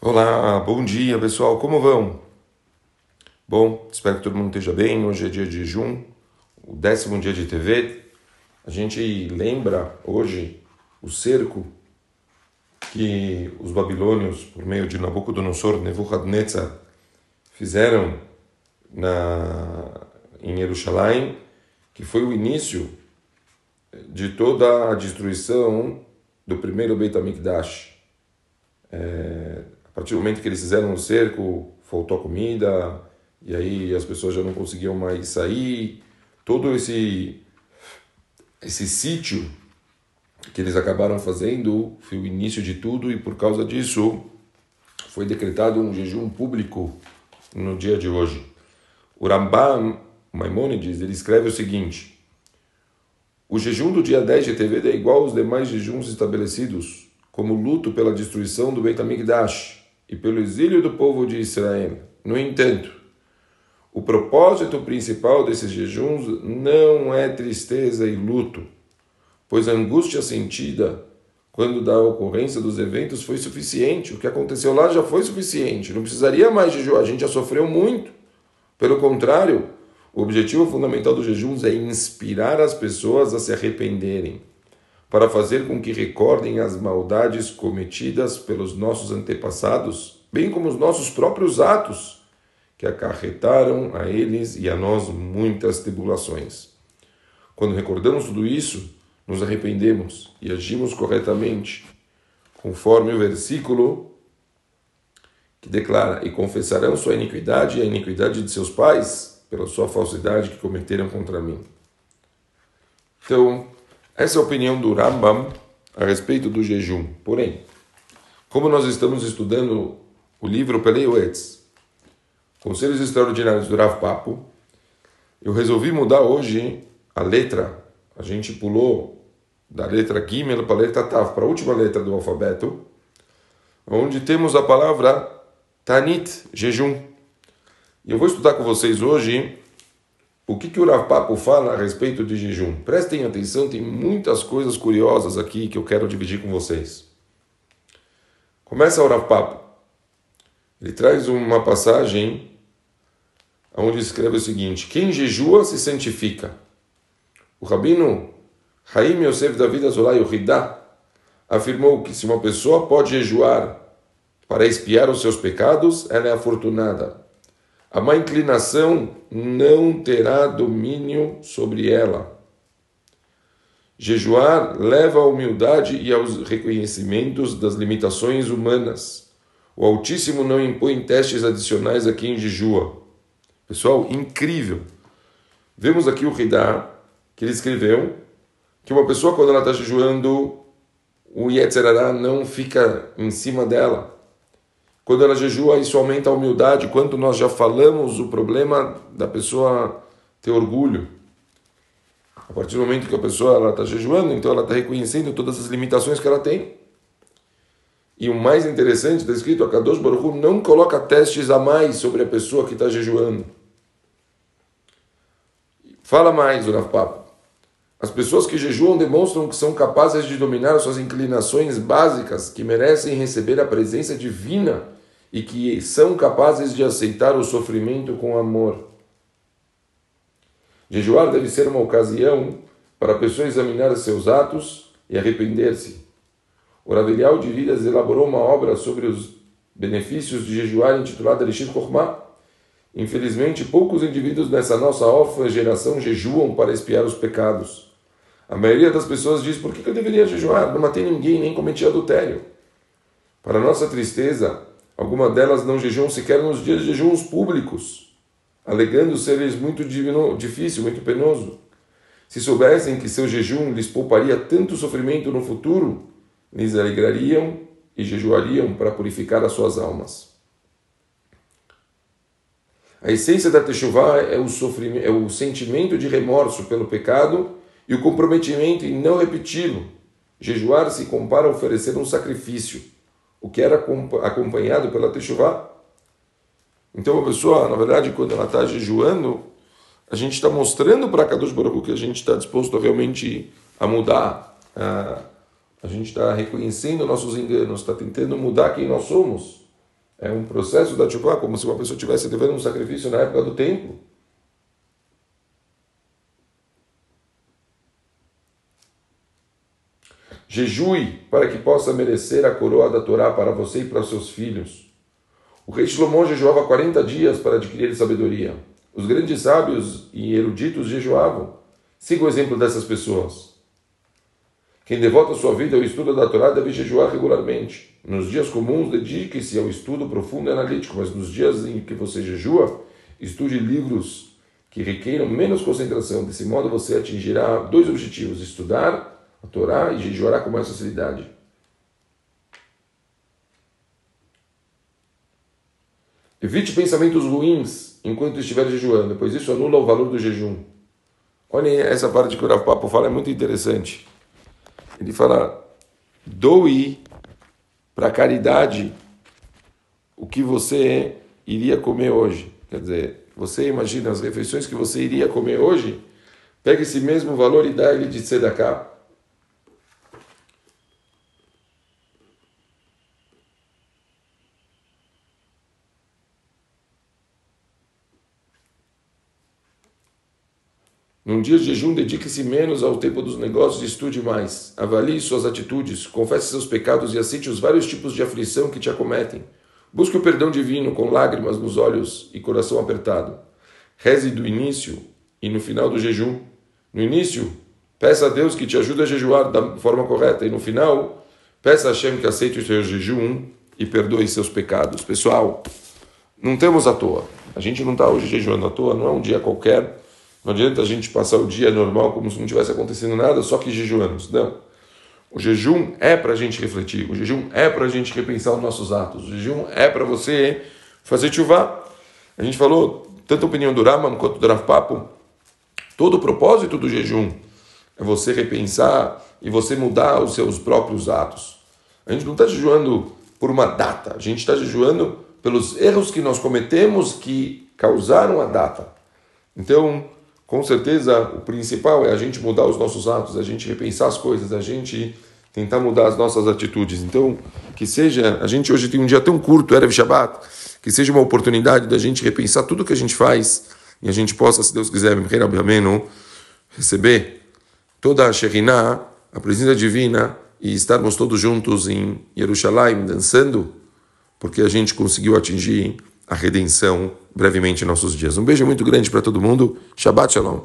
Olá, bom dia pessoal, como vão? Bom, espero que todo mundo esteja bem. Hoje é dia de jejum, o décimo dia de TV. A gente lembra hoje o cerco que os babilônios, por meio de Nabucodonosor, Nebuchadnezzar, fizeram na, em Jerusalém, que foi o início de toda a destruição do primeiro Beit HaMikdash. É, partir do momento que eles fizeram o cerco, faltou comida, e aí as pessoas já não conseguiam mais sair. Todo esse, esse sítio que eles acabaram fazendo foi o início de tudo, e por causa disso foi decretado um jejum público no dia de hoje. O Rambam Maimonides ele escreve o seguinte: O jejum do dia 10 de TV é igual aos demais jejuns estabelecidos, como luto pela destruição do Beit HaMikdash e pelo exílio do povo de Israel. No entanto, o propósito principal desses jejuns não é tristeza e luto, pois a angústia sentida quando da ocorrência dos eventos foi suficiente. O que aconteceu lá já foi suficiente, não precisaria mais jejuar, a gente já sofreu muito. Pelo contrário, o objetivo fundamental dos jejuns é inspirar as pessoas a se arrependerem para fazer com que recordem as maldades cometidas pelos nossos antepassados, bem como os nossos próprios atos, que acarretaram a eles e a nós muitas tribulações. Quando recordamos tudo isso, nos arrependemos e agimos corretamente, conforme o versículo que declara: E confessarão sua iniquidade e a iniquidade de seus pais, pela sua falsidade que cometeram contra mim. Então, essa é a opinião do Rambam a respeito do jejum. Porém, como nós estamos estudando o livro Peleuetz, Conselhos Extraordinários do Rav Papo, eu resolvi mudar hoje a letra. A gente pulou da letra Gimel para a letra Tav, para a última letra do alfabeto, onde temos a palavra Tanit, jejum. E eu vou estudar com vocês hoje o que, que o Rav fala a respeito de jejum? Prestem atenção, tem muitas coisas curiosas aqui que eu quero dividir com vocês. Começa o Rav. Ele traz uma passagem onde escreve o seguinte: Quem jejua se santifica. O rabino Haim Yosef David Azolai Ridá afirmou que se uma pessoa pode jejuar para expiar os seus pecados, ela é afortunada. A má inclinação não terá domínio sobre ela. Jejuar leva à humildade e aos reconhecimentos das limitações humanas. O Altíssimo não impõe testes adicionais a quem jejua. Pessoal, incrível. Vemos aqui o Ridá, que ele escreveu que uma pessoa, quando ela está jejuando, o Yetzerará não fica em cima dela. Quando ela jejua, isso aumenta a humildade. Quanto nós já falamos o problema da pessoa ter orgulho. A partir do momento que a pessoa está jejuando, então ela está reconhecendo todas as limitações que ela tem. E o mais interessante, está escrito, a Kadosh Baruch não coloca testes a mais sobre a pessoa que está jejuando. Fala mais, Rav Papa. As pessoas que jejuam demonstram que são capazes de dominar suas inclinações básicas, que merecem receber a presença divina e que são capazes de aceitar o sofrimento com amor. Jejuar deve ser uma ocasião para a pessoa examinar seus atos e arrepender-se. O Ravelhal de Vidas elaborou uma obra sobre os benefícios de jejuar intitulada Rishit Chokhmah. Infelizmente, poucos indivíduos nessa nossa órfã geração jejuam para espiar os pecados. A maioria das pessoas diz: por que eu deveria jejuar? Não matei ninguém, nem cometi adultério. Para nossa tristeza, algumas delas não jejuam sequer nos dias de jejuns públicos, alegando seres muito divino, difícil, muito penoso. Se soubessem que seu jejum lhes pouparia tanto sofrimento no futuro, lhes alegrariam e jejuariam para purificar as suas almas. A essência da Teshuvah é o, sofrimento, é o sentimento de remorso pelo pecado e o comprometimento em não repeti-lo. Jejuar se compara a oferecer um sacrifício, o que era acompanhado pela Teshuvah. Então a pessoa, na verdade, quando ela está jejuando, a gente está mostrando para Kadosh Baruch que a gente está disposto realmente a mudar. A, a gente está reconhecendo nossos enganos, está tentando mudar quem nós somos. É um processo da chuva, como se uma pessoa estivesse devendo um sacrifício na época do templo. Jejue para que possa merecer a coroa da Torá para você e para seus filhos. O rei Shlomo jejuava 40 dias para adquirir sabedoria. Os grandes sábios e eruditos jejuavam. Siga o exemplo dessas pessoas. Quem devota sua vida ao estudo da Torá deve jejuar regularmente. Nos dias comuns, dedique-se ao estudo profundo e analítico, mas nos dias em que você jejua, estude livros que requeiram menos concentração. Desse modo, você atingirá dois objetivos: estudar a Torá e jejuará com mais facilidade. Evite pensamentos ruins enquanto estiver jejuando, pois isso anula o valor do jejum. Olhem essa parte que o Rav Papo fala, é muito interessante. Ele fala, doe para caridade o que você iria comer hoje. Quer dizer, você imagina as refeições que você iria comer hoje, pega esse mesmo valor e dá ele de tzedakah. Num dia de jejum, dedique-se menos ao tempo dos negócios e estude mais. Avalie suas atitudes, confesse seus pecados e aceite os vários tipos de aflição que te acometem. Busque o perdão divino com lágrimas nos olhos e coração apertado. Reze do início e no final do jejum. No início, peça a Deus que te ajude a jejuar da forma correta. E no final, peça a Hashem que aceite o seu jejum e perdoe seus pecados. Pessoal, não temos à toa. A gente não está hoje jejuando à toa, não é um dia qualquer não adianta a gente passar o dia normal como se não tivesse acontecendo nada, só que jejuamos. Não. O jejum é para a gente refletir, o jejum é para a gente repensar os nossos atos, o jejum é para você fazer chuva. A gente falou, tanto a opinião do Raman quanto do Rav Papo, todo o propósito do jejum é você repensar e você mudar os seus próprios atos. A gente não está jejuando por uma data, a gente está jejuando pelos erros que nós cometemos que causaram a data. Então, com certeza, o principal é a gente mudar os nossos atos, a gente repensar as coisas, a gente tentar mudar as nossas atitudes. Então, que seja, a gente hoje tem um dia tão curto, Erev Shabbat, que seja uma oportunidade da gente repensar tudo que a gente faz e a gente possa, se Deus quiser, receber toda a Shekhinah, a presença divina e estarmos todos juntos em Jerusalém dançando, porque a gente conseguiu atingir a redenção brevemente em nossos dias. Um beijo muito grande para todo mundo. Shabbat Shalom.